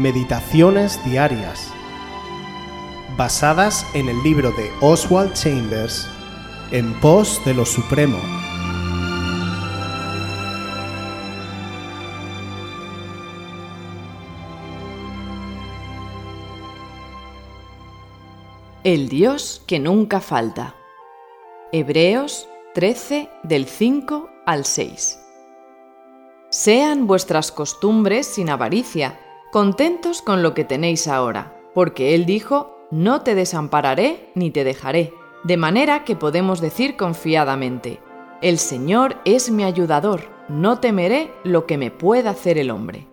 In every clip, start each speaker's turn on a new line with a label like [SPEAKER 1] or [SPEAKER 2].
[SPEAKER 1] Meditaciones Diarias, basadas en el libro de Oswald Chambers, En pos de lo Supremo.
[SPEAKER 2] El Dios que nunca falta. Hebreos 13 del 5 al 6. Sean vuestras costumbres sin avaricia, contentos con lo que tenéis ahora, porque Él dijo, no te desampararé ni te dejaré, de manera que podemos decir confiadamente, el Señor es mi ayudador, no temeré lo que me pueda hacer el hombre.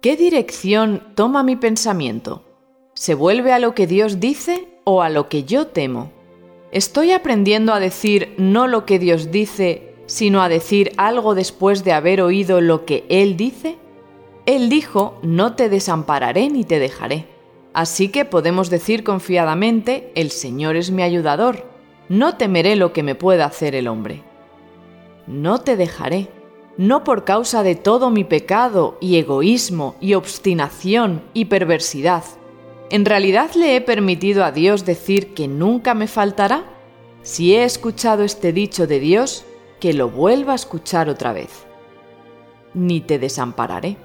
[SPEAKER 2] ¿Qué dirección toma mi pensamiento? ¿Se vuelve a lo que Dios dice o a lo que yo temo? ¿Estoy aprendiendo a decir no lo que Dios dice sino a decir algo después de haber oído lo que Él dice? Él dijo, no te desampararé ni te dejaré. Así que podemos decir confiadamente, el Señor es mi ayudador, no temeré lo que me pueda hacer el hombre. No te dejaré, no por causa de todo mi pecado y egoísmo y obstinación y perversidad. ¿En realidad le he permitido a Dios decir que nunca me faltará? Si he escuchado este dicho de Dios, que lo vuelva a escuchar otra vez. Ni te desampararé.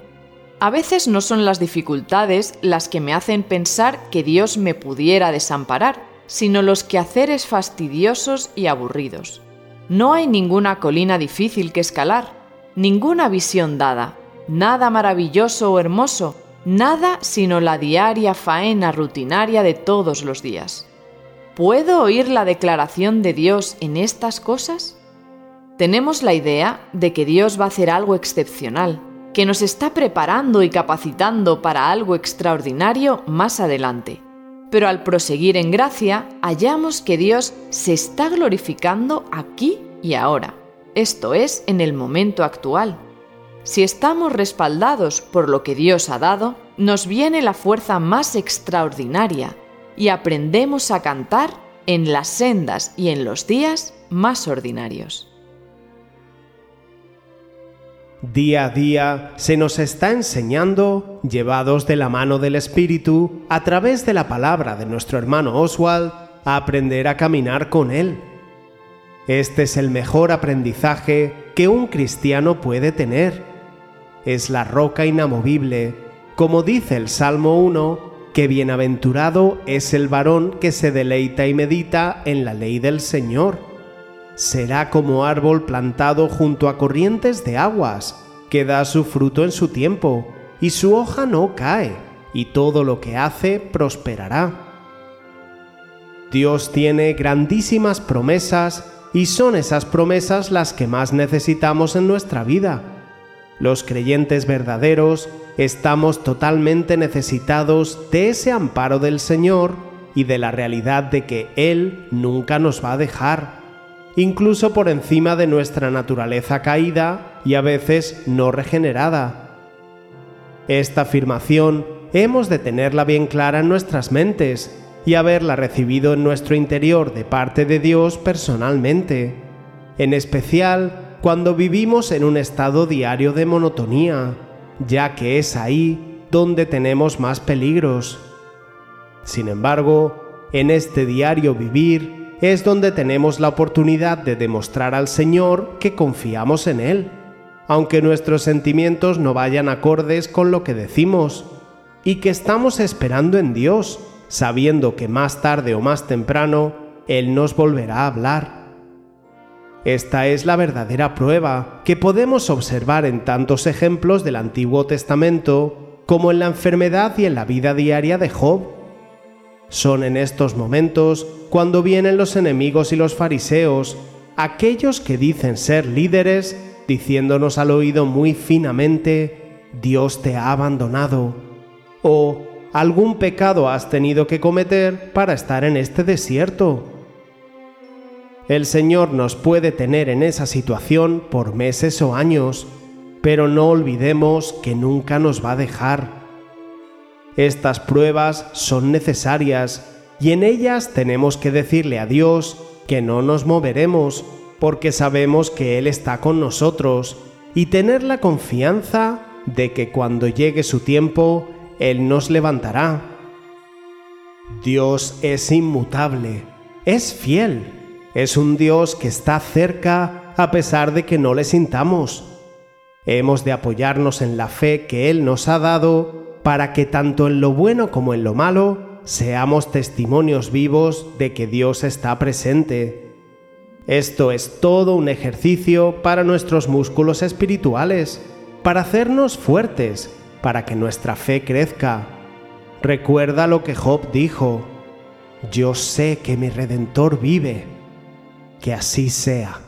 [SPEAKER 2] A veces no son las dificultades las que me hacen pensar que Dios me pudiera desamparar, sino los quehaceres fastidiosos y aburridos. No hay ninguna colina difícil que escalar, ninguna visión dada, nada maravilloso o hermoso, nada sino la diaria faena rutinaria de todos los días. ¿Puedo oír la declaración de Dios en estas cosas? tenemos la idea de que Dios va a hacer algo excepcional, que nos está preparando y capacitando para algo extraordinario más adelante. Pero al proseguir en gracia, hallamos que Dios se está glorificando aquí y ahora, esto es, en el momento actual. Si estamos respaldados por lo que Dios ha dado, nos viene la fuerza más extraordinaria y aprendemos a cantar en las sendas y en los días más ordinarios.
[SPEAKER 1] Día a día se nos está enseñando, llevados de la mano del Espíritu, a través de la palabra de nuestro hermano Oswald, a aprender a caminar con Él. Este es el mejor aprendizaje que un cristiano puede tener. Es la roca inamovible, como dice el Salmo 1, que bienaventurado es el varón que se deleita y medita en la ley del Señor será como árbol plantado junto a corrientes de aguas, que da su fruto en su tiempo, y su hoja no cae, y todo lo que hace prosperará. Dios tiene grandísimas promesas, y son esas promesas las que más necesitamos en nuestra vida. Los creyentes verdaderos estamos totalmente necesitados de ese amparo del Señor y de la realidad de que Él nunca nos va a dejar incluso por encima de nuestra naturaleza caída y a veces no regenerada. Esta afirmación hemos de tenerla bien clara en nuestras mentes y haberla recibido en nuestro interior de parte de Dios personalmente, en especial cuando vivimos en un estado diario de monotonía, ya que es ahí donde tenemos más peligros. Sin embargo, en este diario vivir es donde tenemos la oportunidad de demostrar al Señor que confiamos en Él, aunque nuestros sentimientos no vayan acordes con lo que decimos, y que estamos esperando en Dios, sabiendo que más tarde o más temprano Él nos volverá a hablar. Esta es la verdadera prueba que podemos observar en tantos ejemplos del Antiguo Testamento como en la enfermedad y en la vida diaria de Job son en estos momentos cuando vienen los enemigos y los fariseos, aquellos que dicen ser líderes, diciéndonos al oído muy finamente, Dios te ha abandonado, o algún pecado has tenido que cometer para estar en este desierto. El Señor nos puede tener en esa situación por meses o años, pero no olvidemos que nunca nos va a dejar estas pruebas son necesarias y en ellas tenemos que decirle a Dios que no nos moveremos porque sabemos que Él está con nosotros y tener la confianza de que cuando llegue su tiempo, Él nos levantará. Dios es inmutable, es fiel, es un Dios que está cerca a pesar de que no le sintamos. Hemos de apoyarnos en la fe que Él nos ha dado para que tanto en lo bueno como en lo malo seamos testimonios vivos de que Dios está presente. Esto es todo un ejercicio para nuestros músculos espirituales, para hacernos fuertes, para que nuestra fe crezca. Recuerda lo que Job dijo, yo sé que mi Redentor vive, que así sea.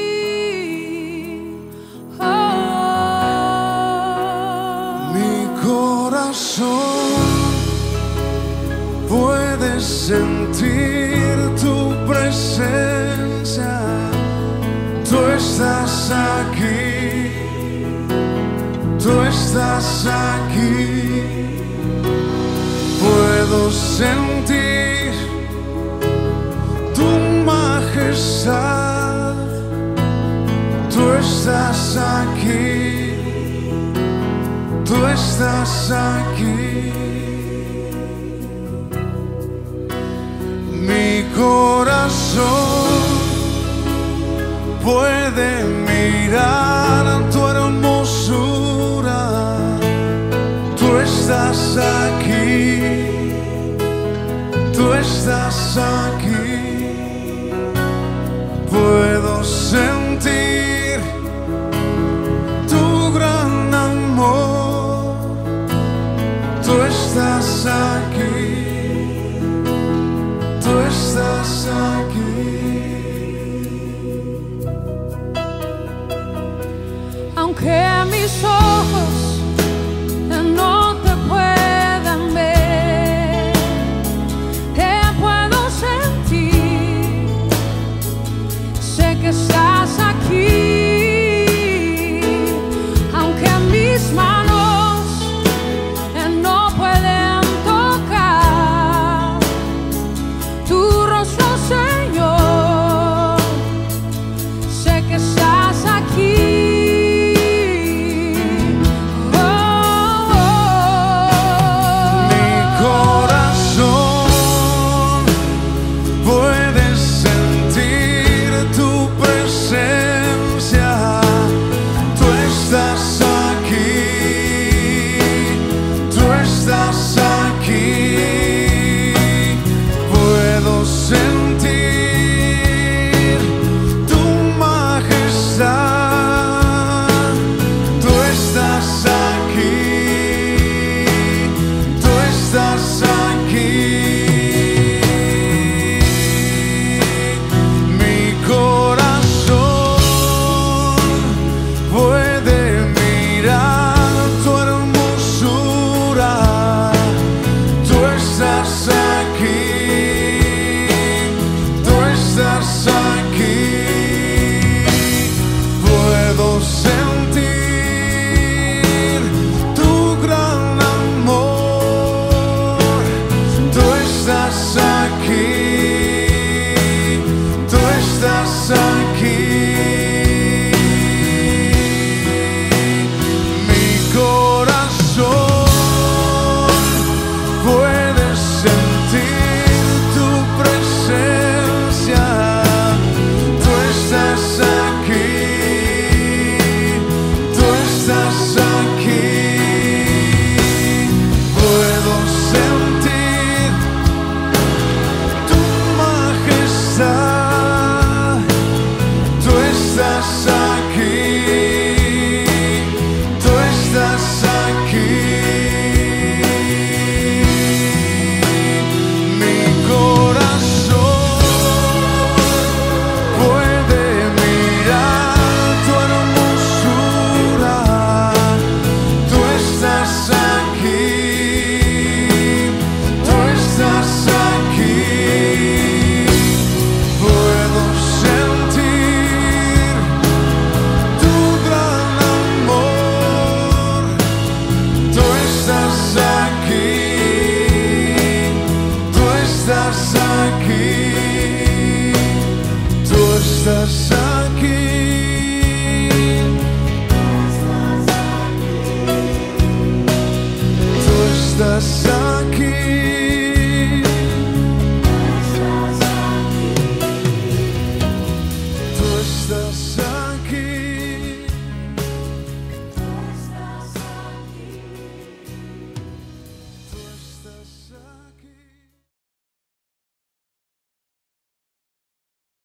[SPEAKER 3] Puedes sentir tu presencia. Tú estás aquí, tú estás aquí. Puedo sentir estás aquí. Tú estás aquí. Puedo sentir tu gran amor estás aquí, tú estás aquí.
[SPEAKER 4] Aunque mis ojos